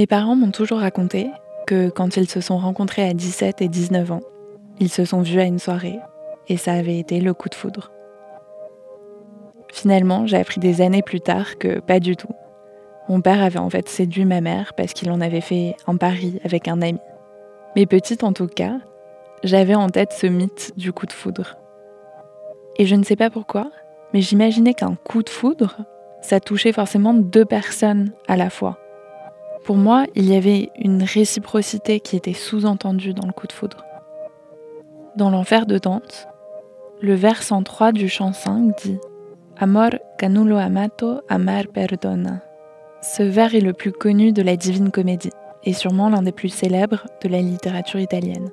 Mes parents m'ont toujours raconté que quand ils se sont rencontrés à 17 et 19 ans, ils se sont vus à une soirée et ça avait été le coup de foudre. Finalement, j'ai appris des années plus tard que pas du tout. Mon père avait en fait séduit ma mère parce qu'il en avait fait un pari avec un ami. Mais petite en tout cas, j'avais en tête ce mythe du coup de foudre. Et je ne sais pas pourquoi, mais j'imaginais qu'un coup de foudre, ça touchait forcément deux personnes à la fois. Pour moi, il y avait une réciprocité qui était sous-entendue dans le coup de foudre. Dans l'enfer de Dante, le vers 103 du chant 5 dit Amor canulo amato amar perdona. Ce vers est le plus connu de la Divine Comédie et sûrement l'un des plus célèbres de la littérature italienne.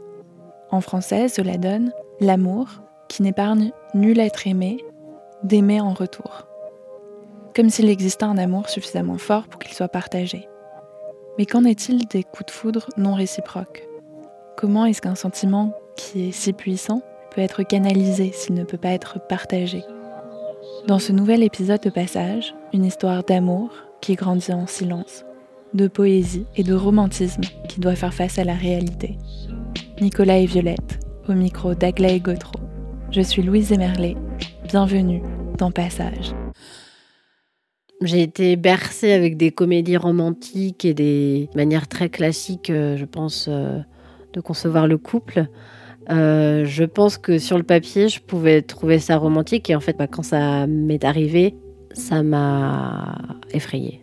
En français, cela donne l'amour qui n'épargne nul être aimé, d'aimer en retour. Comme s'il existait un amour suffisamment fort pour qu'il soit partagé. Mais qu'en est-il des coups de foudre non réciproques? Comment est-ce qu'un sentiment qui est si puissant peut être canalisé s'il ne peut pas être partagé? Dans ce nouvel épisode de Passage, une histoire d'amour qui grandit en silence, de poésie et de romantisme qui doit faire face à la réalité. Nicolas et Violette, au micro d'Agla et Gautreau. Je suis Louise Emerlet. Bienvenue dans Passage. J'ai été bercée avec des comédies romantiques et des manières très classiques, euh, je pense, euh, de concevoir le couple. Euh, je pense que sur le papier, je pouvais trouver ça romantique et en fait, bah, quand ça m'est arrivé, ça m'a effrayée.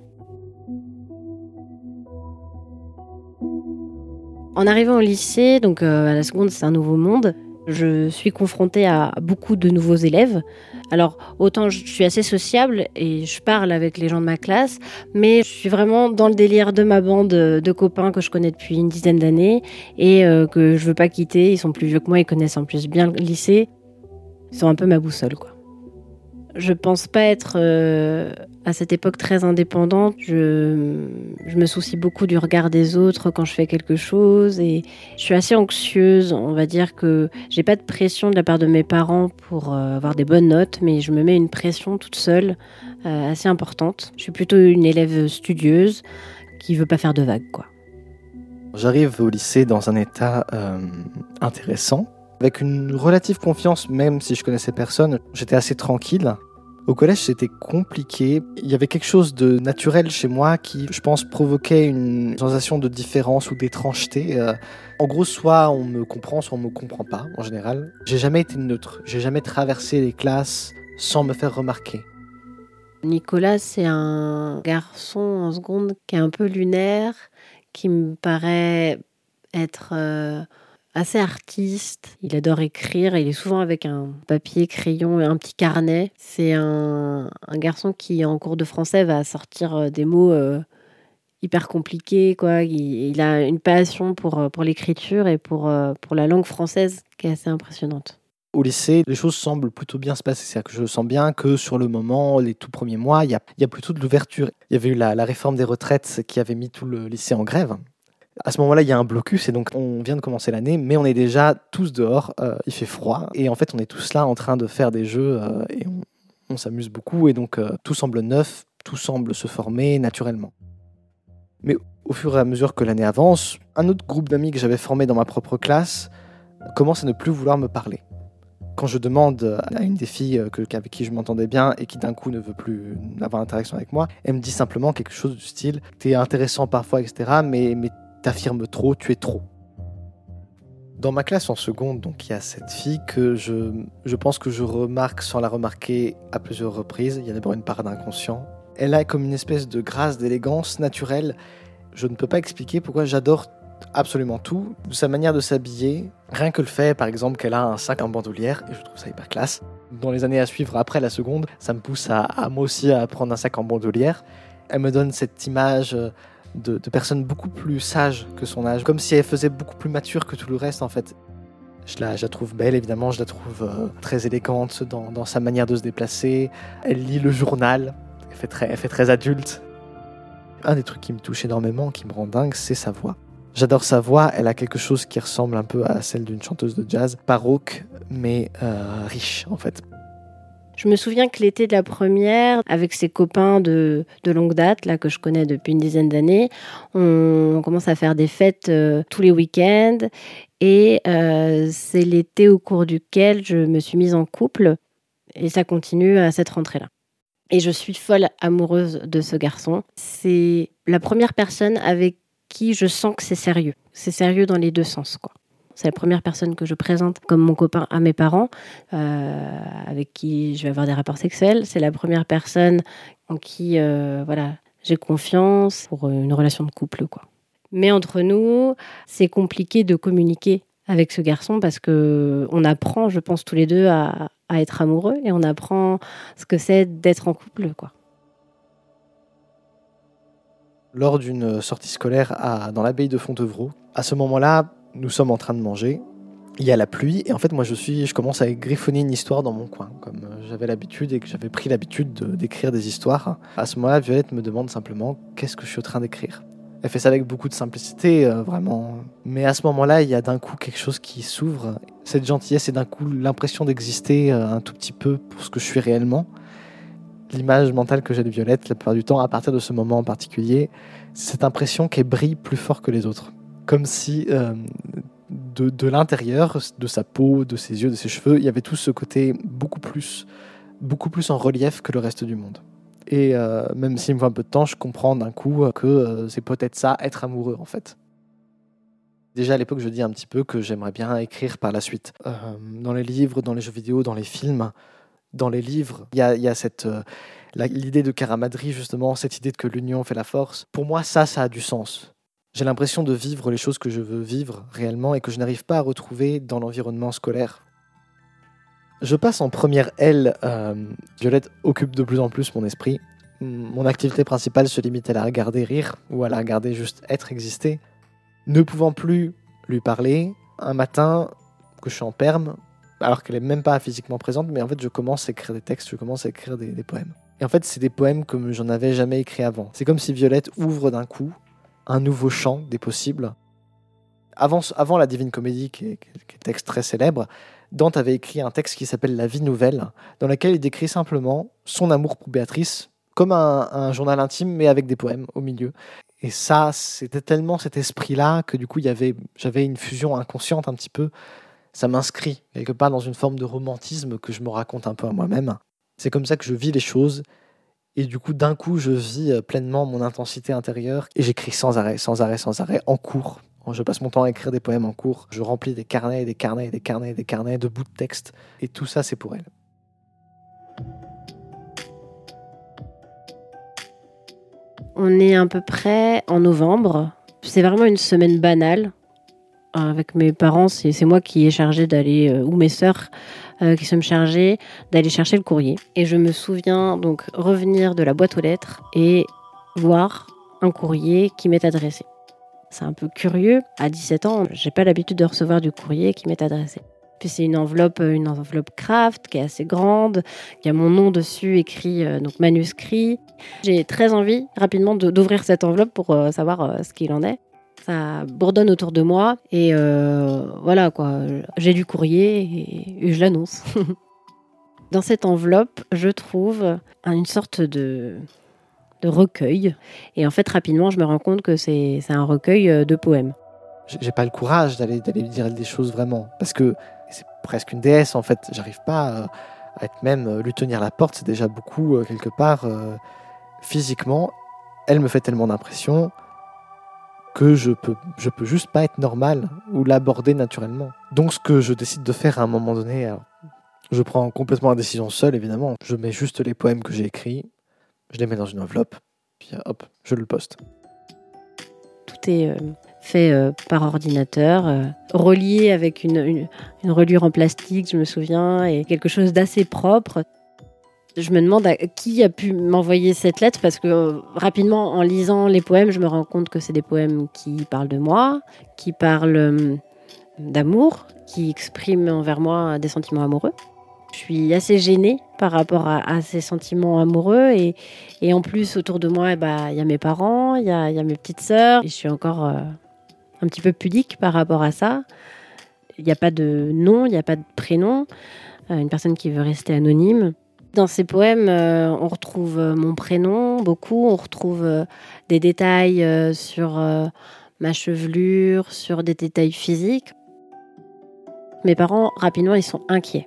En arrivant au lycée, donc à la seconde, c'est un nouveau monde. Je suis confrontée à beaucoup de nouveaux élèves. Alors, autant je suis assez sociable et je parle avec les gens de ma classe, mais je suis vraiment dans le délire de ma bande de copains que je connais depuis une dizaine d'années et euh, que je veux pas quitter. Ils sont plus vieux que moi, ils connaissent en plus bien le lycée. Ils sont un peu ma boussole, quoi. Je pense pas être euh, à cette époque très indépendante. Je, me soucie beaucoup du regard des autres quand je fais quelque chose et je suis assez anxieuse. On va dire que j'ai pas de pression de la part de mes parents pour euh, avoir des bonnes notes, mais je me mets une pression toute seule euh, assez importante. Je suis plutôt une élève studieuse qui veut pas faire de vagues, quoi. J'arrive au lycée dans un état intéressant avec une relative confiance, même si je connaissais personne, j'étais assez tranquille. Au collège, c'était compliqué. Il y avait quelque chose de naturel chez moi qui, je pense, provoquait une sensation de différence ou d'étrangeté. Euh, en gros, soit on me comprend, soit on me comprend pas, en général. J'ai jamais été neutre. J'ai jamais traversé les classes sans me faire remarquer. Nicolas, c'est un garçon en seconde qui est un peu lunaire, qui me paraît être euh, assez artiste. Il adore écrire. Il est souvent avec un papier, crayon et un petit carnet. C'est un, garçon qui, en cours de français, va sortir euh, des mots euh, hyper compliqués. Quoi. Il, a une passion pour, euh, pour l'écriture et pour, pour la langue française qui est assez impressionnante. Au lycée, les choses semblent plutôt bien se passer. C'est-à-dire que je sens bien que sur le moment, les tout premiers mois, il y a, il y a plutôt de l'ouverture. Il y avait eu la, la réforme des retraites qui avait mis tout le lycée en grève. À ce moment-là, il y a un blocus et donc on vient de commencer l'année, mais on est déjà tous dehors. euh, il fait froid et en fait, on est tous là en train de faire des jeux euh, et on, s'amuse beaucoup et donc euh, tout semble neuf, tout semble se former naturellement. Mais au fur et à mesure que l'année avance, un autre groupe d'amis que j'avais formé dans ma propre classe commence à ne plus vouloir me parler. Quand je demande à une des filles avec qui je m'entendais bien et qui d'un coup ne veut plus avoir d'interaction avec moi, elle me dit simplement quelque chose du style T'es intéressant parfois, etc., mais t'affirmes trop, tu es trop. Dans ma classe en seconde, donc il y a cette fille que je, je pense que je remarque sans la remarquer à plusieurs reprises. Il y a d'abord une part d'inconscient. Elle a comme une espèce de grâce, d'élégance naturelle. Je ne peux pas expliquer pourquoi j'adore absolument tout. Sa manière de s'habiller, rien que le fait, par exemple, qu'elle a un sac en bandoulière, et je trouve ça hyper classe. Dans les années à suivre après la seconde, ça me pousse à, à moi aussi à prendre un sac en bandoulière. Elle me donne cette image euh, de, de personne beaucoup plus sage que son âge, comme si elle faisait beaucoup plus mature que tout le reste en fait. Je la, je la trouve belle évidemment, je la trouve euh, très élégante dans, dans sa manière de se déplacer. Elle lit le journal, elle fait très, elle fait très adulte. Un des trucs qui me touche énormément, qui me rend dingue, c'est sa voix. J'adore sa voix, elle a quelque chose qui ressemble un peu à celle d'une chanteuse de jazz, baroque, mais euh, riche en fait. Je me souviens que l'été de la première, avec ses copains de, de longue date, là que je connais depuis une dizaine d'années, on commence à faire des fêtes euh, tous les week-ends. Et euh, c'est l'été au cours duquel je me suis mise en couple. Et ça continue à cette rentrée-là. Et je suis folle amoureuse de ce garçon. C'est la première personne avec qui je sens que c'est sérieux. C'est sérieux dans les deux sens, quoi. C'est la première personne que je présente comme mon copain à mes parents, euh, avec qui je vais avoir des rapports sexuels. C'est la première personne en qui euh, voilà, j'ai confiance pour une relation de couple. Quoi. Mais entre nous, c'est compliqué de communiquer avec ce garçon parce que on apprend, je pense, tous les deux à, à être amoureux et on apprend ce que c'est d'être en couple. Quoi. lors d'une sortie scolaire dans l'abbaye de Fontevraud. À ce moment-là, nous sommes en train de manger. Il y a la pluie et en fait moi je suis, je commence à griffonner une histoire dans mon coin, comme euh, j'avais l'habitude et que j'avais pris l'habitude de- d'écrire des histoires. À ce moment-là, Violette me demande simplement qu'est-ce que je suis en train d'écrire? Elle fait ça avec beaucoup de simplicité, euh, vraiment. Mais à ce moment-là, il y a d'un coup quelque chose qui s'ouvre. Cette gentillesse et d'un coup l'impression d'exister euh, un tout petit peu pour ce que je suis réellement. L'image mentale que j'ai de Violette, la plupart du temps, à partir de ce moment en particulier, cette impression qu'elle brille plus fort que les autres. Comme si euh, de, de l'intérieur, de sa peau, de ses yeux, de ses cheveux, il y avait tout ce côté beaucoup plus, beaucoup plus en relief que le reste du monde. Et euh, même s'il me faut un peu de temps, je comprends d'un coup que euh, c'est peut-être ça, être amoureux en fait. Déjà à l'époque, je dis un petit peu que j'aimerais bien écrire par la suite. Dans les livres, dans les jeux vidéo, dans les films, dans les livres, il y a, y a cette, l'idée de Caramadri, justement, cette idée de que l'union fait la force. Pour moi, ça, ça a du sens. J'ai l'impression de vivre les choses que je veux vivre réellement et que je n'arrive pas à retrouver dans l'environnement scolaire. Je passe en première L. euh, Violette occupe de plus en plus mon esprit. Mon activité principale se limite à la regarder rire ou à la regarder juste être, exister. Ne pouvant plus lui parler, un matin que je suis en perme, alors qu'elle est même pas physiquement présente, mais en fait je commence à écrire des textes, je commence à écrire des, des poèmes. Et en fait c'est des poèmes comme j'en avais jamais écrit avant. C'est comme si Violette ouvre d'un coup un nouveau champ des possibles. Avant, avant la Divine Comédie, qui est, qui est un texte très célèbre, Dante avait écrit un texte qui s'appelle La vie nouvelle, dans lequel il décrit simplement son amour pour Béatrice, comme un, un journal intime, mais avec des poèmes au milieu. Et ça, c'était tellement cet esprit-là que du coup, j'avais une fusion inconsciente un petit peu. Ça m'inscrit quelque part dans une forme de romantisme que je me raconte un peu à moi-même. C'est comme ça que je vis les choses. Et du coup, d'un coup, je vis euh, pleinement mon intensité intérieure et j'écris sans arrêt, sans arrêt, sans arrêt, en cours. Je passe mon temps à écrire des poèmes en cours. Je remplis des carnets, des carnets, des carnets, des carnets de bouts de texte. Et tout ça, c'est pour elle. On est à peu près en novembre. C'est vraiment une semaine banale. Avec mes parents, c'est moi qui ai chargé d'aller, euh, ou mes sœurs euh, qui sommes chargées d'aller chercher le courrier. Et je me souviens donc revenir de la boîte aux lettres et voir un courrier qui m'est adressé. C'est un peu curieux. À 17 ans, j'ai pas l'habitude de recevoir du courrier qui m'est adressé. Puis c'est une enveloppe, euh, une enveloppe craft qui est assez grande. Y a mon nom dessus écrit, euh, donc manuscrit. J'ai très envie rapidement de- d'ouvrir cette enveloppe pour savoir ce qu'il en est. Ça bourdonne autour de moi et euh, voilà quoi. J'ai du courrier et, je l'annonce. Dans cette enveloppe, je trouve une sorte de, recueil. Et en fait, rapidement, je me rends compte que c'est un recueil euh, de poèmes. J'ai pas le courage d'aller dire des choses vraiment. Parce que c'est presque une déesse en fait. J'arrive pas à être même lui tenir la porte. C'est déjà beaucoup quelque part physiquement. Elle me fait tellement d'impression que je peux, je peux juste pas être normal ou l'aborder naturellement. Donc ce que je décide de faire à un moment donné, je prends complètement la décision seul évidemment, je mets juste les poèmes que j'ai écrits, je les mets dans une enveloppe, puis hop, je le poste. Tout est euh, fait euh, par ordinateur, euh, relié avec une, une, une reliure en plastique, je me souviens, et quelque chose d'assez propre. Je me demande à qui a pu m'envoyer cette lettre parce que euh, rapidement, en lisant les poèmes, je me rends compte que c'est des poèmes qui parlent de moi, qui parlent euh, d'amour, qui expriment envers moi des sentiments amoureux. Je suis assez gênée par rapport à, ces sentiments amoureux et, en plus autour de moi, eh ben, il y a mes parents, il y a, mes petites sœurs et je suis encore euh, un petit peu pudique par rapport à ça. Il n'y a pas de nom, il n'y a pas de prénom. une personne qui veut rester anonyme. Dans ces poèmes, euh, on retrouve euh, mon prénom beaucoup, on retrouve euh, des détails sur ma chevelure, sur des détails physiques. Mes parents, rapidement, ils sont inquiets.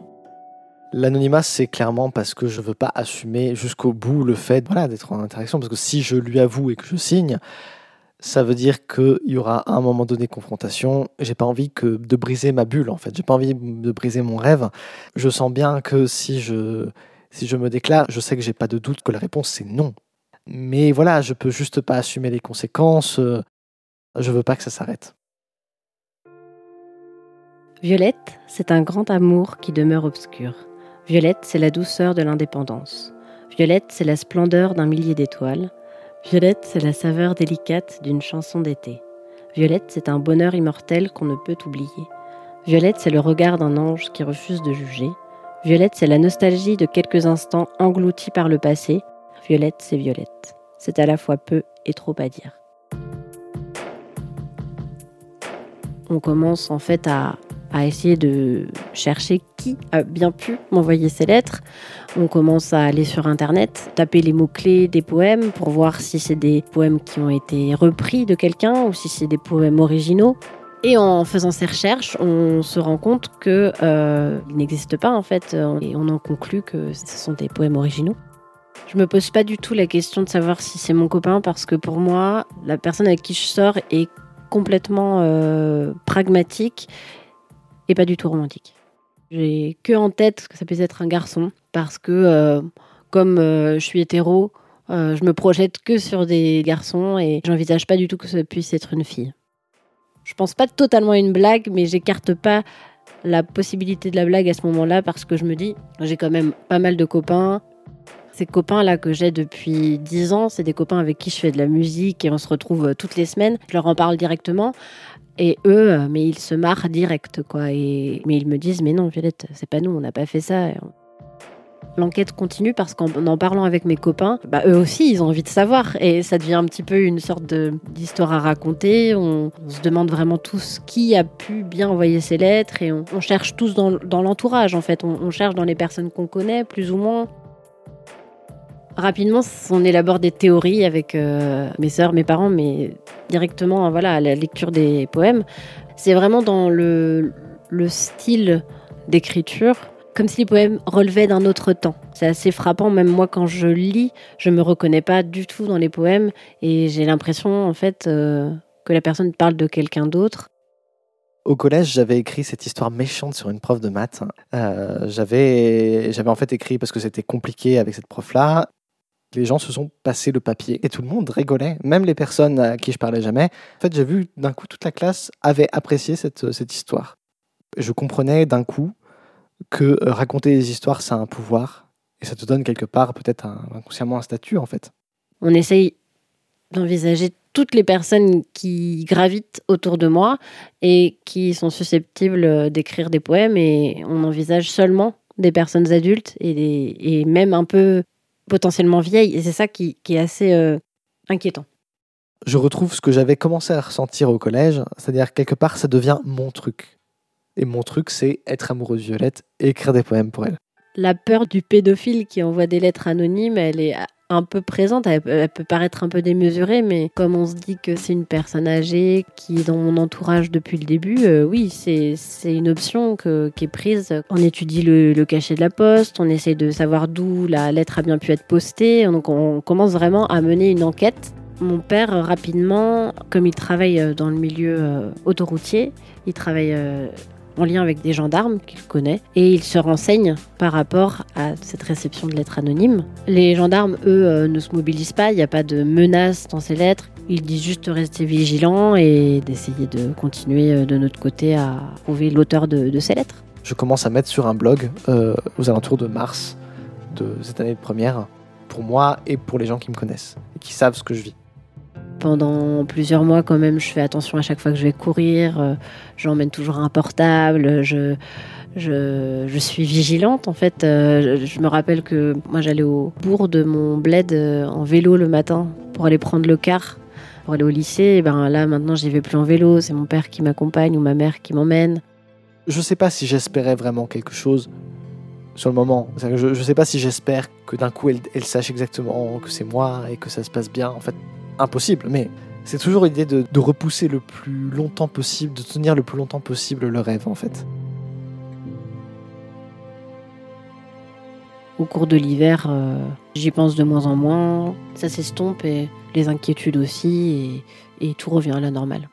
L'anonymat, c'est clairement parce que je ne veux pas assumer jusqu'au bout le fait voilà, d'être en interaction. Parce que si je lui avoue et que je signe, ça veut dire qu'il y aura à un moment donné confrontation. J'ai pas envie que de briser ma bulle, en fait. J'ai pas envie de briser mon rêve. Je sens bien que si je si je me déclare, je sais que j'ai pas de doute que la réponse c'est non. Mais voilà, je peux juste pas assumer les conséquences. Euh, je veux pas que ça s'arrête. Violette, c'est un grand amour qui demeure obscur. Violette, c'est la douceur de l'indépendance. Violette, c'est la splendeur d'un millier d'étoiles. Violette, c'est la saveur délicate d'une chanson d'été. Violette, c'est un bonheur immortel qu'on ne peut oublier. Violette, c'est le regard d'un ange qui refuse de juger. Violette, c'est la nostalgie de quelques instants engloutis par le passé. Violette, c'est Violette. C'est à la fois peu et trop à dire. On commence en fait à, essayer de chercher qui a bien pu m'envoyer ces lettres. On commence à aller sur Internet, taper les mots-clés des poèmes pour voir si c'est des poèmes qui ont été repris de quelqu'un ou si c'est des poèmes originaux. Et en faisant ces recherches, on se rend compte que euh, n'existe pas en fait, et on en conclut que ce sont des poèmes originaux. Je me pose pas du tout la question de savoir si c'est mon copain parce que pour moi, la personne avec qui je sors est complètement euh, pragmatique et pas du tout romantique. J'ai que en tête que ça puisse être un garçon parce que euh, comme je suis hétéro, je me projette que sur des garçons et j'envisage pas du tout que ça puisse être une fille. Je pense pas totalement à une blague, mais j'écarte pas la possibilité de la blague à ce moment-là parce que je me dis, j'ai quand même pas mal de copains. Ces copains-là que j'ai depuis 10 ans, c'est des copains avec qui je fais de la musique et on se retrouve euh, toutes les semaines. Je leur en parle directement. Et eux, euh, mais ils se marrent direct, quoi. Et, mais ils me disent, mais non, Violette, c'est pas nous, on n'a pas fait ça. L'enquête continue parce qu'en en parlant avec mes copains, bah, eux aussi, ils ont envie de savoir. Et ça devient un petit peu une sorte d'histoire à raconter. On, se demande vraiment tous qui a pu bien envoyer ces lettres. Et on, cherche tous dans, l'entourage, en fait. On, cherche dans les personnes qu'on connaît, plus ou moins. Rapidement, on élabore des théories avec euh, mes sœurs, mes parents, mais directement voilà, à la lecture des poèmes. C'est vraiment dans le style d'écriture comme si les poèmes relevaient d'un autre temps. C'est assez frappant, même moi quand je lis, je me reconnais pas du tout dans les poèmes et j'ai l'impression en fait euh, que la personne parle de quelqu'un d'autre. Au collège, j'avais écrit cette histoire méchante sur une prof de maths. Euh, j'avais, j'avais en fait écrit parce que c'était compliqué avec cette prof-là. Les gens se sont passés le papier et tout le monde rigolait, même les personnes à qui je parlais jamais. En fait, j'ai vu d'un coup toute la classe avait apprécié cette, cette histoire. Je comprenais d'un coup que euh, raconter des histoires, ça a un pouvoir. Et ça te donne quelque part peut-être inconsciemment un statut en fait. On essaye d'envisager toutes les personnes qui gravitent autour de moi et qui sont susceptibles d'écrire des poèmes et on envisage seulement des personnes adultes et, et même un peu potentiellement vieilles et c'est ça qui, est assez euh, inquiétant. Je retrouve ce que j'avais commencé à ressentir au collège, c'est-à-dire quelque part ça devient mon truc. Et mon truc c'est être amoureuse de Violette et écrire des poèmes pour elle. La peur du pédophile qui envoie des lettres anonymes, elle est un peu présente, elle, peut paraître un peu démesurée, mais comme on se dit que c'est une personne âgée qui est dans mon entourage depuis le début, euh, oui, c'est une option que, qui est prise. On étudie le, cachet de la poste, on essaie de savoir d'où la lettre a bien pu être postée, donc on commence vraiment à mener une enquête. Mon père, rapidement, comme il travaille dans le milieu euh, autoroutier, il travaille euh, en lien avec des gendarmes qu'il connaît et il se renseigne par rapport à cette réception de lettres anonymes. Les gendarmes, eux, euh, ne se mobilisent pas, il n'y a pas de menace dans ces lettres. Ils disent juste de rester vigilants et d'essayer de continuer euh, de notre côté à trouver l'auteur de, ces lettres. Je commence à mettre sur un blog euh, aux alentours de mars de cette année de première pour moi et pour les gens qui me connaissent et qui savent ce que je vis. Pendant plusieurs mois, quand même, je fais attention à chaque fois que je vais courir. Euh, j'emmène toujours un portable. Je, je, suis vigilante, en fait. Euh, je me rappelle que moi, j'allais au bourg de mon bled euh, en vélo le matin pour aller prendre le car, pour aller au lycée. Et ben là, maintenant, j'y vais plus en vélo. C'est mon père qui m'accompagne ou ma mère qui m'emmène. Je sais pas si j'espérais vraiment quelque chose sur le moment. Je, ne sais pas si j'espère que d'un coup elle, sache exactement que c'est moi et que ça se passe bien. En fait, impossible, mais c'est toujours l'idée de, repousser le plus longtemps possible, de tenir le plus longtemps possible le rêve en fait. Au cours de l'hiver, euh, j'y pense de moins en moins, ça s'estompe et les inquiétudes aussi, et tout revient à la normale.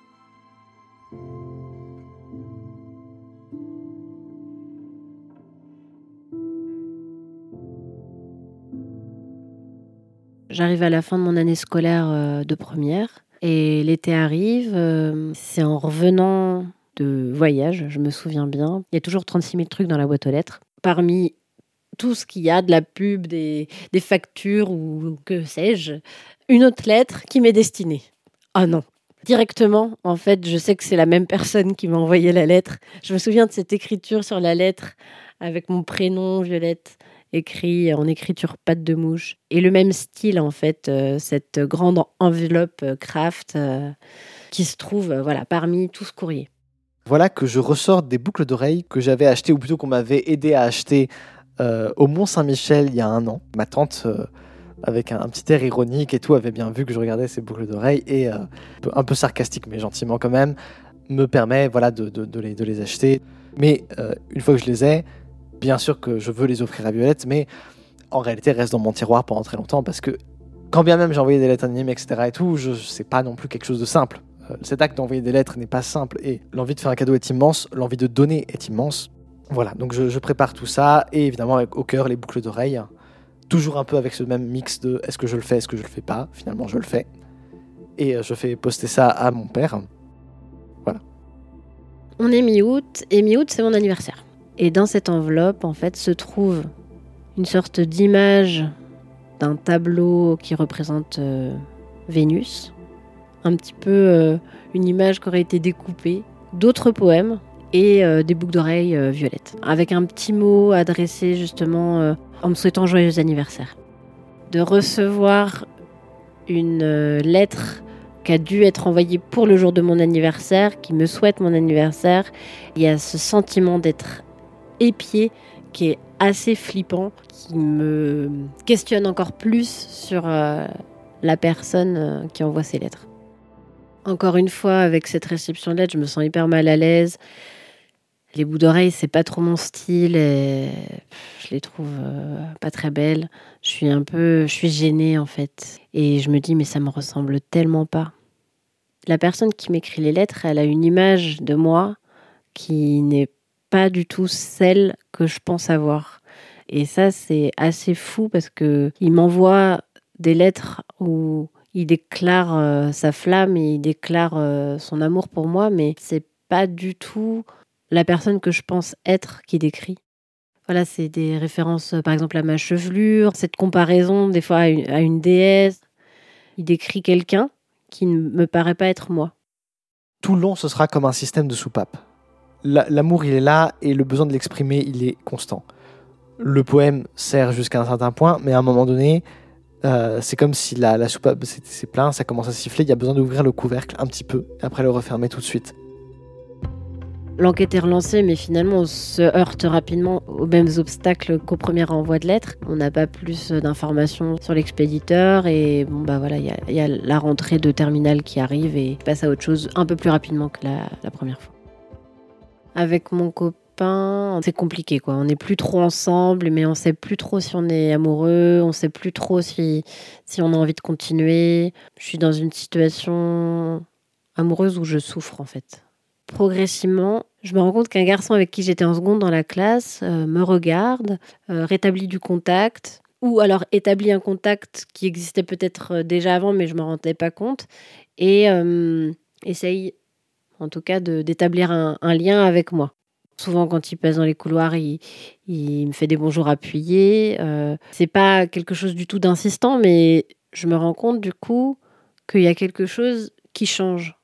J'arrive à la fin de mon année scolaire euh, de première et l'été arrive. Euh, c'est en revenant de voyage, je me souviens bien. Il y a toujours 36 000 trucs dans la boîte aux lettres. Parmi tout ce qu'il y a, de la pub, des, factures ou que sais-je, une autre lettre qui m'est destinée. Ah non, directement, en fait, je sais que c'est la même personne qui m'a envoyé la lettre. Je me souviens de cette écriture sur la lettre avec mon prénom, Violette, écrit en écriture patte de mouche. Et le même style, en fait, euh, cette grande enveloppe euh, craft euh, qui se trouve voilà, parmi tout ce courrier. Voilà que je ressors des boucles d'oreilles que j'avais achetées, ou plutôt qu'on m'avait aidé à acheter au Mont-Saint-Michel il y a un an. Ma tante, avec un, petit air ironique et tout, avait bien vu que je regardais ces boucles d'oreilles et un peu sarcastique, mais gentiment quand même, me permet voilà, de, les, de les acheter. Mais une fois que je les ai, bien sûr que je veux les offrir à Violette, mais en réalité, restent dans mon tiroir pendant très longtemps parce que quand bien même j'ai envoyé des lettres anonymes, etc. et tout, je pas non plus quelque chose de simple. Euh, cet acte d'envoyer des lettres n'est pas simple et l'envie de faire un cadeau est immense, l'envie de donner est immense. Voilà, donc je, prépare tout ça et évidemment avec au cœur les boucles d'oreilles, toujours un peu avec ce même mix de est-ce que je le fais, est-ce que je le fais pas? Finalement, je le fais et euh, je fais poster ça à mon père. Voilà. On est mi-août et mi-août c'est mon anniversaire. Et dans cette enveloppe, en fait, se trouve une sorte d'image d'un tableau qui représente euh, Vénus, un petit peu euh, une image qui aurait été découpée, d'autres poèmes et euh, des boucles d'oreilles violettes, avec un petit mot adressé justement en me souhaitant joyeux anniversaire. De recevoir une lettre qui a dû être envoyée pour le jour de mon anniversaire, qui me souhaite mon anniversaire, il y a ce sentiment d'être épié qui est assez flippant, qui me questionne encore plus sur euh, la personne euh, qui envoie ces lettres. Encore une fois, avec cette réception de lettres, je me sens hyper mal à l'aise. Les bouts d'oreilles, c'est pas trop mon style et je les trouve euh, pas très belles. Je suis un peu, je suis gênée en fait. Et je me dis, mais ça me ressemble tellement pas. La personne qui m'écrit les lettres, elle a une image de moi qui n'est pas du tout celle que je pense avoir. Et ça, c'est assez fou parce que il m'envoie des lettres où il déclare euh, sa flamme et il déclare euh, son amour pour moi, mais c'est pas du tout la personne que je pense être qui décrit. Voilà, c'est des références, par exemple, à ma chevelure, cette comparaison des fois à une, déesse. Il décrit quelqu'un qui ne me paraît pas être moi. Tout long, ce sera comme un système de soupape l'amour, il est là et le besoin de l'exprimer, il est constant. Le poème sert jusqu'à un certain point, mais à un moment donné, Euh, c'est comme si la, la soupe, c'est plein, ça commence à siffler, il y a besoin d'ouvrir le couvercle un petit peu, après le refermer tout de suite. L'enquête est relancée, mais finalement, on se heurte rapidement aux mêmes obstacles qu'au premier envoi de lettres. On n'a pas plus d'informations sur l'expéditeur et bon, bah voilà, il y, a la rentrée de terminal qui arrive et passe à autre chose un peu plus rapidement que la, première fois. Avec mon copain, c'est compliqué quoi. On n'est plus trop ensemble, mais on sait plus trop si on est amoureux, on sait plus trop si, si on a envie de continuer. Je suis dans une situation amoureuse où je souffre en fait progressivement, je me rends compte qu'un garçon avec qui j'étais en seconde dans la classe euh, me regarde, euh, rétablit du contact, ou alors établit un contact qui existait peut-être euh, déjà avant, mais je ne m'en rendais pas compte, et essaye, en tout cas, d'établir un, lien avec moi. Souvent, quand il passe dans les couloirs, il, me fait des bonjours appuyés. c'est pas quelque chose du tout d'insistant, mais je me rends compte du coup qu'il y a quelque chose qui change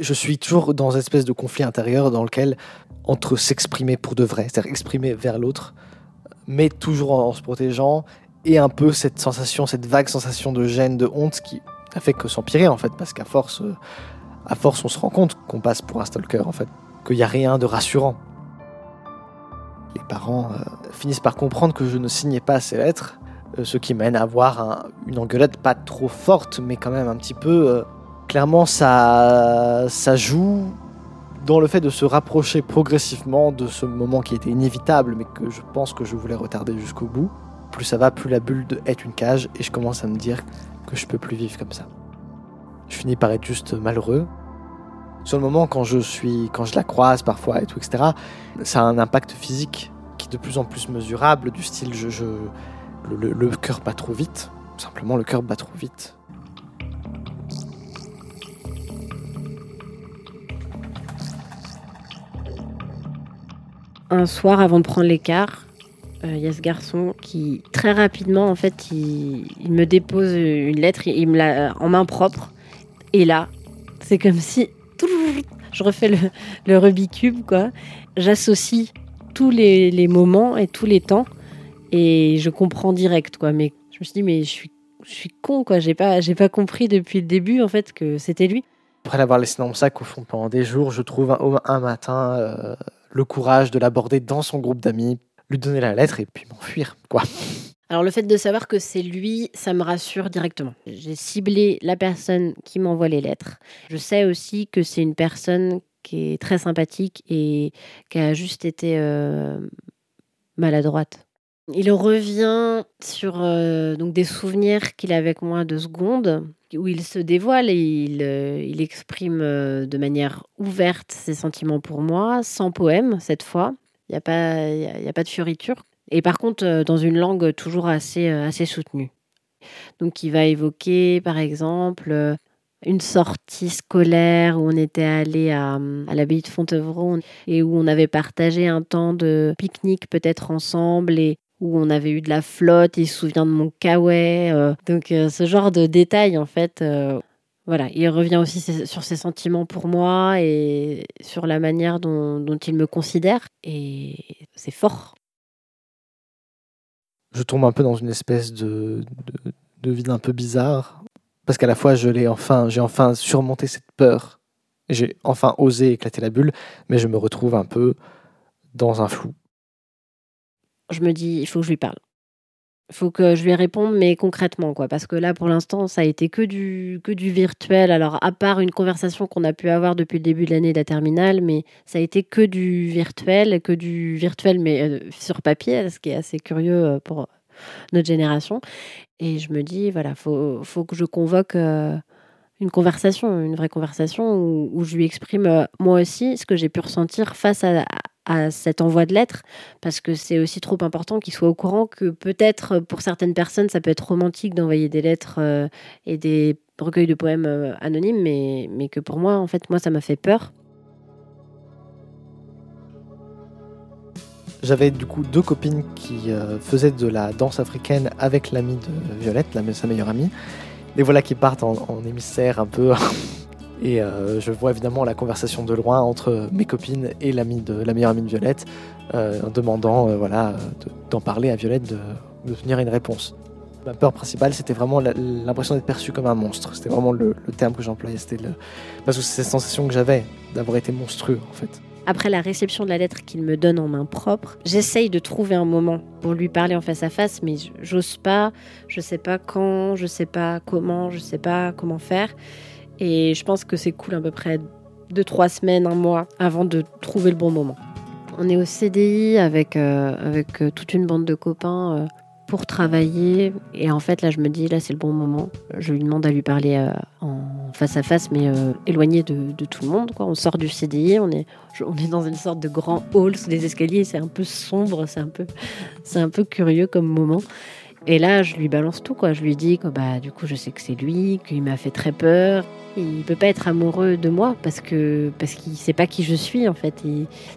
je suis toujours dans une espèce de conflit intérieur dans lequel, entre s'exprimer pour de vrai, c'est-à-dire exprimer vers l'autre, mais toujours en, se protégeant, et un peu cette sensation, cette vague sensation de gêne, de honte qui n'a fait que s'empirer en fait, parce qu'à force, euh, à force, on se rend compte qu'on passe pour un stalker en fait, qu'il n'y a rien de rassurant. Les parents euh, finissent par comprendre que je ne signais pas ces lettres, euh, ce qui mène à avoir une engueulade pas trop forte, mais quand même un petit peu clairement, ça, ça joue dans le fait de se rapprocher progressivement de ce moment qui était inévitable, mais que je pense que je voulais retarder jusqu'au bout. Plus ça va, plus la bulle est une cage, et je commence à me dire que je peux plus vivre comme ça. Je finis par être juste malheureux. Sur le moment, quand je suis, quand je la croise parfois et tout, etc., ça a un impact physique qui est de plus en plus mesurable, du style je, le, cœur bat trop vite. Simplement, le cœur bat trop vite. un soir avant de prendre l'écart, il euh, y a ce garçon qui très rapidement en fait il, me dépose une lettre, il me l'a en main propre et là c'est comme si je refais le, le Rubik's Cube quoi. J'associe tous les, moments et tous les temps et je comprends direct quoi. Mais je me suis dit mais je suis con quoi. J'ai pas j'ai pas compris depuis le début en fait que c'était lui. Après l'avoir laissé dans mon sac au fond pendant des jours, je trouve un, un matin euh, le courage de l'aborder dans son groupe d'amis, lui donner la lettre et puis m'enfuir, quoi. Alors le fait de savoir que c'est lui, ça me rassure directement. J'ai ciblé la personne qui m'envoie les lettres. Je sais aussi que c'est une personne qui est très sympathique et qui a juste été euh, maladroite. Il revient sur euh, donc des souvenirs qu'il a avec moi de secondes, où il se dévoile et il, euh, exprime de manière ouverte ses sentiments pour moi, sans poème cette fois. Il n'y a, pas, y a, pas de fioriture. Et par contre, dans une langue toujours assez, assez soutenue. Donc, il va évoquer, par exemple, une sortie scolaire où on était allé à, à l'abbaye de Fontevraud et où on avait partagé un temps de pique-nique peut-être ensemble et où on avait eu de la flotte, il se souvient de mon kawaii. Euh. donc euh, ce genre de détails, en fait, euh, voilà, il revient aussi sur ses sentiments pour moi et sur la manière dont, il me considère. Et c'est fort. Je tombe un peu dans une espèce de, de, vide un peu bizarre. Parce qu'à la fois, je l'ai enfin, j'ai enfin surmonté cette peur. J'ai enfin osé éclater la bulle, mais je me retrouve un peu dans un flou je me dis, il faut que je lui parle. Faut que je lui réponde, mais concrètement, quoi. Parce que là, pour l'instant, ça a été que du, que du virtuel. Alors, à part une conversation qu'on a pu avoir depuis le début de l'année de la terminale, mais ça a été que du virtuel, que du virtuel, mais euh, sur papier, ce qui est assez curieux euh, pour notre génération. Et je me dis, voilà, faut, faut que je convoque euh, une conversation, une vraie conversation où je lui exprime moi aussi ce que j'ai pu ressentir face à, à cet envoi de lettres, parce que c'est aussi trop important qu'il soit au courant que peut-être pour certaines personnes, ça peut être romantique d'envoyer des lettres euh, et des recueils de poèmes euh, anonymes, mais, mais que pour moi, en fait, moi, ça m'a fait peur. J'avais du coup deux copines qui euh, faisaient de la danse africaine avec l'amie de Violette, la, sa meilleure amie. Les voilà qui partent en, en émissaire un peu Et euh, je vois évidemment la conversation de loin entre mes copines et l'ami de, la meilleure amie de Violette, euh, demandant euh, voilà, d'en parler à Violette, de, de tenir une réponse. Ma peur principale, c'était vraiment l'impression d'être perçu comme un monstre. C'était vraiment le, terme que j'employais. C'était parce que c'est cette sensation que j'avais d'avoir été monstrueux, en fait. Après la réception de la lettre qu'il me donne en main propre, j'essaye de trouver un moment pour lui parler en face à face, mais j'ose pas, je sais pas quand, je sais pas comment, je sais pas comment faire. Et je pense que c'est cool à peu près deux, trois semaines, un mois avant de trouver le bon moment. On est au CDI avec, euh, avec euh, toute une bande de copains euh, pour travailler. Et en fait, là, je me dis, là, c'est le bon moment. Je lui demande à lui parler en face à face, mais éloigné de, tout le monde. Quoi. On sort du CDI, on est, on est dans une sorte de grand hall sous des escaliers. C'est un peu sombre, c'est un un peu curieux comme moment. Et là, je lui balance tout, quoi. Je lui dis que bah, du coup, je sais que c'est lui, qu'il m'a fait très peur. Il peut pas être amoureux de moi parce que parce qu'il sait pas qui je suis en fait.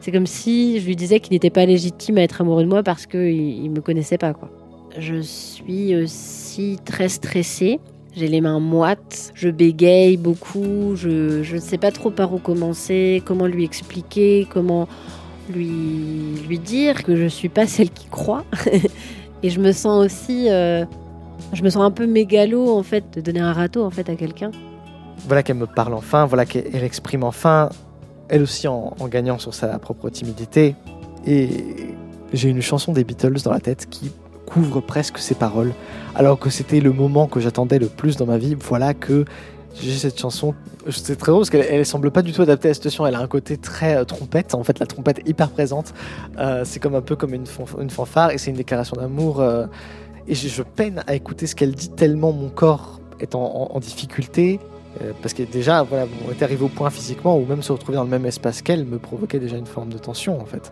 C'est comme si je lui disais qu'il n'était pas légitime à être amoureux de moi parce qu'il il me connaissait pas, quoi. Je suis aussi très stressée. J'ai les mains moites, je bégaye beaucoup, je ne sais pas trop par où commencer, comment lui expliquer, comment lui, lui dire que je ne suis pas celle qui croit. Et je me sens aussi, euh, je me sens un peu mégalo en fait de donner un râteau en fait à quelqu'un. Voilà qu'elle me parle enfin, voilà qu'elle exprime enfin, elle aussi en, en gagnant sur sa propre timidité. Et j'ai une chanson des Beatles dans la tête qui couvre presque ses paroles, alors que c'était le moment que j'attendais le plus dans ma vie. Voilà que j'ai cette chanson. C'est très drôle parce qu'elle semble pas du tout adaptée à la situation. Elle a un côté très euh, trompette. En fait, la trompette hyper présente. Euh, c'est comme un peu comme une, fanfare et c'est une déclaration d'amour. Euh, et je, peine à écouter ce qu'elle dit tellement mon corps est en, difficulté. parce que déjà, voilà, on était arrivé au point physiquement où même se retrouver dans le même espace qu'elle me provoquait déjà une forme de tension en fait.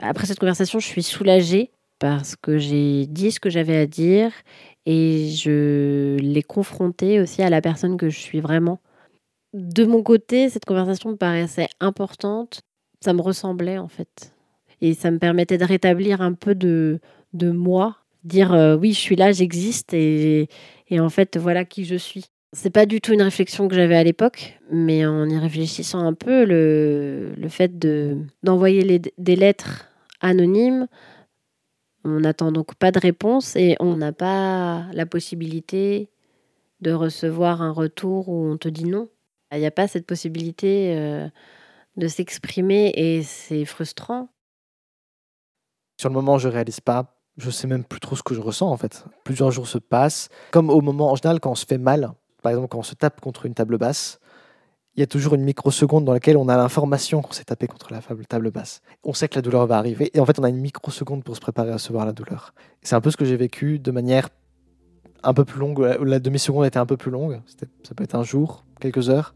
Après cette conversation, je suis soulagée parce que j'ai dit ce que j'avais à dire et je l'ai confronté aussi à la personne que je suis vraiment. De mon côté, cette conversation me paraissait importante. Ça me ressemblait en fait. Et ça me permettait de rétablir un peu de, de moi. Dire euh, oui, je suis là, j'existe et, et en fait, voilà qui je suis. C'est pas du tout une réflexion que j'avais à l'époque, mais en y réfléchissant un peu, le, le fait de, d'envoyer des lettres anonyme. On n'attend donc pas de réponse et on n'a pas la possibilité de recevoir un retour où on te dit non. Il n'y a pas cette possibilité euh, de s'exprimer et c'est frustrant. Sur le moment, je réalise pas. Je sais même plus trop ce que je ressens en fait. Plusieurs jours se passent. Comme au moment en général quand on se fait mal, par exemple quand on se tape contre une table basse, il y a toujours une microseconde dans laquelle on a l'information qu'on s'est tapé contre la table basse. On sait que la douleur va arriver et en fait on a une microseconde pour se préparer à recevoir la douleur. C'est un peu ce que j'ai vécu de manière un peu plus longue. La demi-seconde était un peu plus longue. Ça peut être un jour, quelques heures.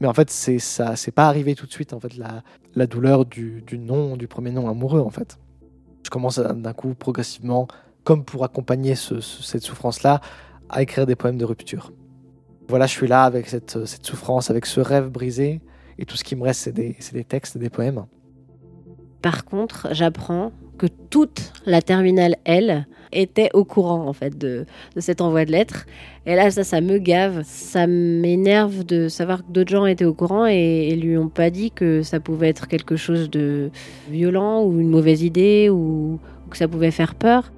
Mais en fait, c'est ça, c'est pas arrivé tout de suite. En fait, la, douleur du, du nom, du premier nom amoureux, en fait. Je commence d'un coup progressivement, comme pour accompagner cette souffrance-là, à écrire des poèmes de rupture voilà, je suis là avec cette, souffrance, avec ce rêve brisé, et tout ce qui me reste, c'est des, textes, des poèmes. Par contre, j'apprends que toute la terminale L était au courant en fait de, cet envoi de lettres. Et là, ça, ça me gave, ça m'énerve de savoir que d'autres gens étaient au courant et, et, lui ont pas dit que ça pouvait être quelque chose de violent ou une mauvaise idée ou que ça pouvait faire peur.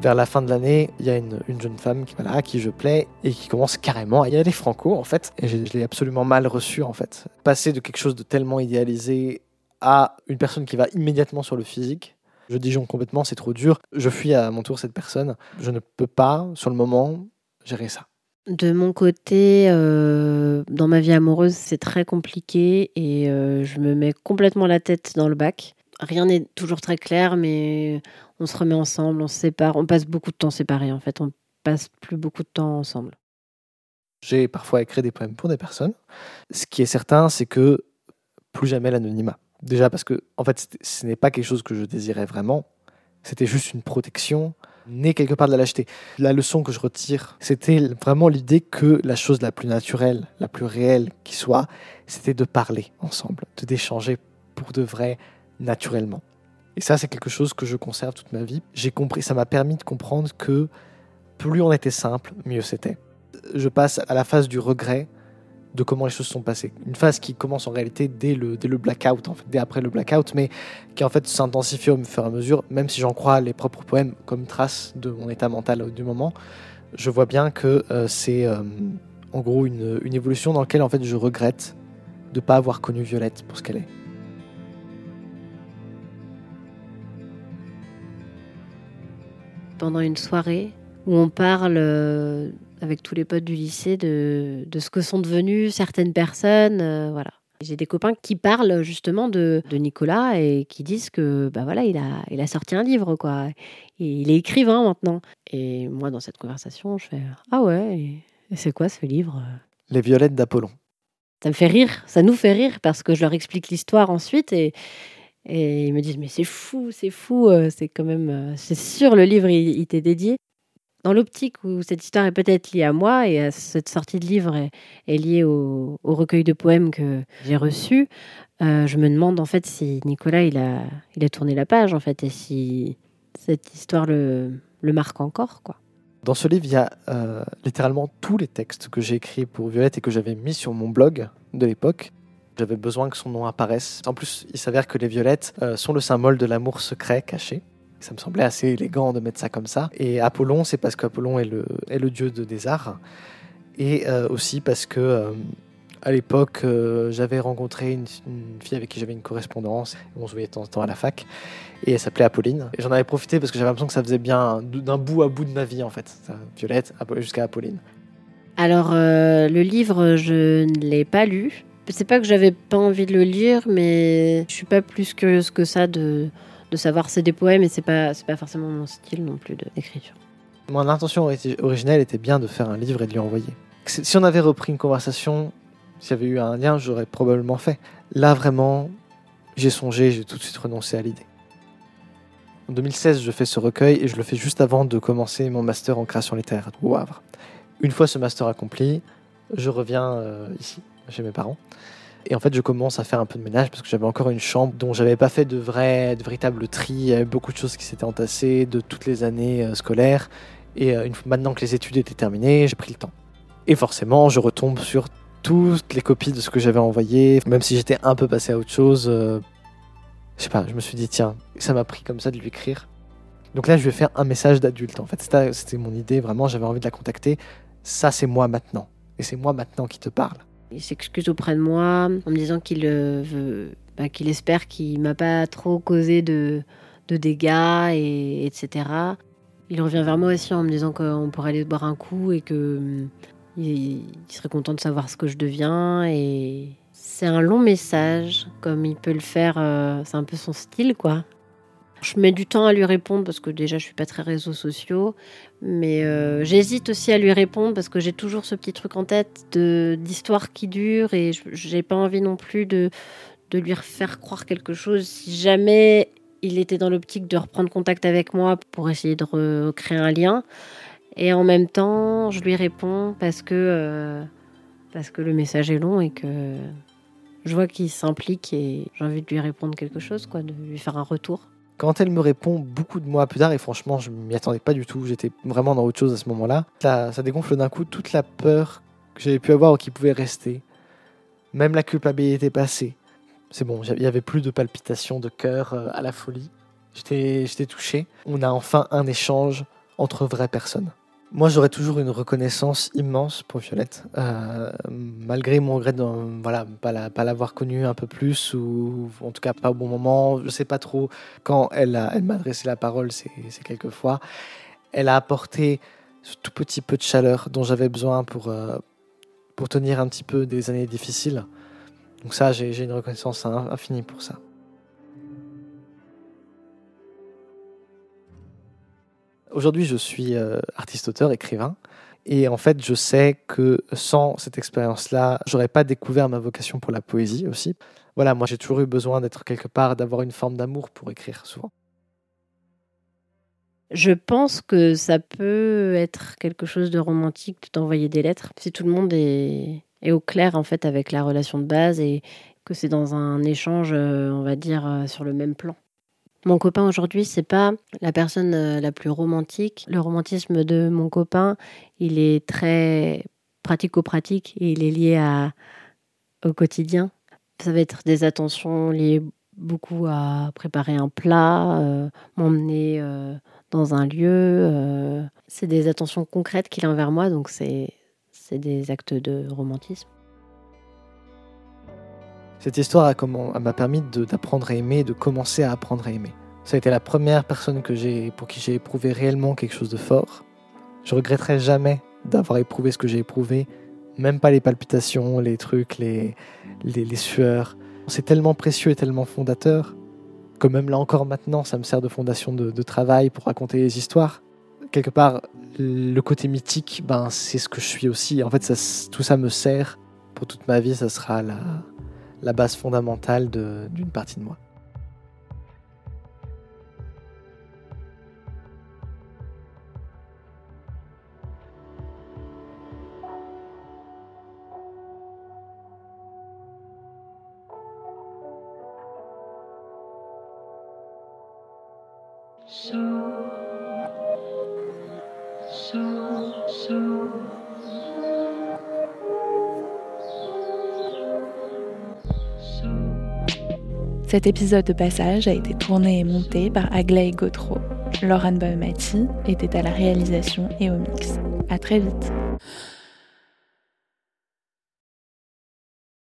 Vers la fin de l'année, il y a une, jeune femme qui, voilà, à qui je plais et qui commence carrément à y aller franco en fait. Et je, l'ai absolument mal reçu en fait. Passer de quelque chose de tellement idéalisé à une personne qui va immédiatement sur le physique, je disjonge complètement, c'est trop dur. Je fuis à mon tour cette personne. Je ne peux pas, sur le moment, gérer ça. De mon côté, euh, dans ma vie amoureuse, c'est très compliqué et euh, je me mets complètement la tête dans le bac. Rien n'est toujours très clair, mais on se remet ensemble, on se sépare, on passe beaucoup de temps séparés en fait, on passe plus beaucoup de temps ensemble. J'ai parfois écrit des poèmes pour des personnes. Ce qui est certain, c'est que plus jamais l'anonymat. Déjà parce que en fait, ce n'est pas quelque chose que je désirais vraiment. C'était juste une protection née quelque part de la lâcheté. La leçon que je retire, c'était vraiment l'idée que la chose la plus naturelle, la plus réelle qui soit, c'était de parler ensemble, de d'échanger pour de vrai naturellement. Et ça, c'est quelque chose que je conserve toute ma vie. J'ai compris, ça m'a permis de comprendre que plus on était simple, mieux c'était. Je passe à la phase du regret de comment les choses sont passées. Une phase qui commence en réalité dès le, dès le blackout, en fait, dès après le blackout, mais qui en fait s'intensifie au fur et à mesure, même si j'en crois les propres poèmes comme trace de mon état mental du moment, je vois bien que euh, c'est euh, en gros une, une, évolution dans laquelle en fait je regrette de ne pas avoir connu Violette pour ce qu'elle est. Pendant une soirée où on parle euh, avec tous les potes du lycée de, de ce que sont devenues certaines personnes. Euh, voilà. J'ai des copains qui parlent justement de, de, Nicolas et qui disent que bah voilà, il a, il a sorti un livre quoi. Et il est écrivain maintenant. Et moi dans cette conversation, je fais ah ouais, et c'est quoi ce livre? Les violettes d'Apollon. Ça me fait rire, ça nous fait rire parce que je leur explique l'histoire ensuite et, et ils me disent mais c'est fou, c'est fou, euh, c'est quand même, euh, c'est sûr le livre il, t'est dédié dans l'optique où cette histoire est peut-être liée à moi et à cette sortie de livre est, liée au, recueil de poèmes que j'ai reçu, euh, je me demande en fait si Nicolas il a, il a tourné la page en fait et si cette histoire le, marque encore quoi. Dans ce livre, il y a littéralement tous les textes que j'ai écrits pour Violette et que j'avais mis sur mon blog de l'époque. J'avais besoin que son nom apparaisse. En plus, il s'avère que les violettes euh, sont le symbole de l'amour secret caché. Ça me semblait assez élégant de mettre ça comme ça. Et Apollon, c'est parce qu'Apollon est le, dieu de, des arts. Et euh, aussi parce que, euh, à l'époque, j'avais rencontré une, fille avec qui j'avais une correspondance. On se voyait de temps en temps à la fac. Et elle s'appelait Apolline. Et j'en avais profité parce que j'avais l'impression que ça faisait bien d'un bout à bout de ma vie, en fait. Violette jusqu'à Apolline. Alors, le livre, je ne l'ai pas lu. C'est pas que j'avais pas envie de le lire, mais je suis pas plus curieuse que ça de de savoir c'est des poèmes et c'est pas c'est pas forcément mon style non plus d'écriture. Mon intention originelle était bien de faire un livre et de lui envoyer. Si on avait repris une conversation, s'il y avait eu un lien, j'aurais probablement fait. Là vraiment, j'ai songé, j'ai tout de suite renoncé à l'idée. En 2016, je fais ce recueil et je le fais juste avant de commencer mon master en création littéraire au Havre. Une fois ce master accompli, je reviens euh, ici, chez mes parents. Et en fait, je commence à faire un peu de ménage parce que j'avais encore une chambre dont j'avais pas fait de vrai, de véritable tri. Il y avait beaucoup de choses qui s'étaient entassées de toutes les années euh, scolaires. Et euh, une fois, maintenant que les études étaient terminées, j'ai pris le temps. Et forcément, je retombe sur toutes les copies de ce que j'avais envoyé, même si j'étais un peu passé à autre chose. Euh, je sais pas, je me suis dit, tiens, ça m'a pris comme ça de lui écrire. Donc là, je vais faire un message d'adulte. En fait, c'était mon idée, vraiment, j'avais envie de la contacter. Ça, c'est moi maintenant. Et c'est moi maintenant qui te parle. Il s'excuse auprès de moi en me disant qu'il veut, bah, qu'il espère qu'il m'a pas trop causé de, de dégâts, et, etc. Il revient vers moi aussi en me disant qu'on pourrait aller boire un coup et que il, il serait content de savoir ce que je deviens. Et c'est un long message, comme il peut le faire. Euh, c'est un peu son style, quoi. Je mets du temps à lui répondre parce que déjà je suis pas très réseaux sociaux, mais euh, j'hésite aussi à lui répondre parce que j'ai toujours ce petit truc en tête d'histoire qui dure et j'ai pas envie non plus de de lui faire croire quelque chose si jamais il était dans l'optique de reprendre contact avec moi pour essayer de recréer un lien. Et en même temps, je lui réponds parce que euh, parce que le message est long et que je vois qu'il s'implique et j'ai envie de lui répondre quelque chose, quoi, de lui faire un retour. Quand elle me répond beaucoup de mois plus tard, et franchement, je m'y attendais pas du tout, j'étais vraiment dans autre chose à ce moment-là, ça, ça dégonfle d'un coup toute la peur que j'avais pu avoir ou qui pouvait rester. Même la culpabilité passée. C'est bon, il n'y avait plus de palpitations de cœur euh, à la folie. J'étais touché. On a enfin un échange entre vraies personnes. Moi, j'aurais toujours une reconnaissance immense pour Violette, euh, malgré mon regret de voilà, pas, la, pas l'avoir connue un peu plus, ou en tout cas pas au bon moment. Je sais pas trop quand elle, m'a adressé la parole, c'est, quelques fois. Elle a apporté ce tout petit peu de chaleur dont j'avais besoin pour, euh, pour tenir un petit peu des années difficiles. Donc ça, j'ai une reconnaissance infinie pour ça. Aujourd'hui, je suis euh, artiste-auteur, écrivain. Et en fait, je sais que sans cette expérience-là, j'aurais pas découvert ma vocation pour la poésie aussi. Voilà, moi j'ai toujours eu besoin d'être quelque part, d'avoir une forme d'amour pour écrire souvent. Je pense que ça peut être quelque chose de romantique d'envoyer des lettres. Si tout le monde est, est, au clair en fait avec la relation de base et que c'est dans un échange, euh, on va dire, euh, sur le même plan. Mon copain aujourd'hui, c'est pas la personne euh, la plus romantique. Le romantisme de mon copain, il est très pratico-pratique et il est lié au quotidien. Ça va être des attentions liées beaucoup à préparer un plat, euh, m'emmener euh, dans un lieu. c'est des attentions concrètes qu'il a envers moi, donc c'est des actes de romantisme. Cette histoire m'a permis d'apprendre à aimer, de commencer à apprendre à aimer. Ça a été la première personne que pour qui j'ai éprouvé réellement quelque chose de fort. Je regretterai jamais d'avoir éprouvé ce que j'ai éprouvé, même pas les palpitations, les trucs, les, les, sueurs. C'est tellement précieux et tellement fondateur que même là encore maintenant, ça me sert de fondation de, travail pour raconter les histoires. Quelque part, le côté mythique, ben, c'est ce que je suis aussi. En fait, tout ça me sert pour toute ma vie. Ça sera la, la base fondamentale d'une partie de moi. Cet épisode de passage a été tourné et monté par Aglaé Gautreau. Lauren Baumati était à la réalisation et au mix. À très vite.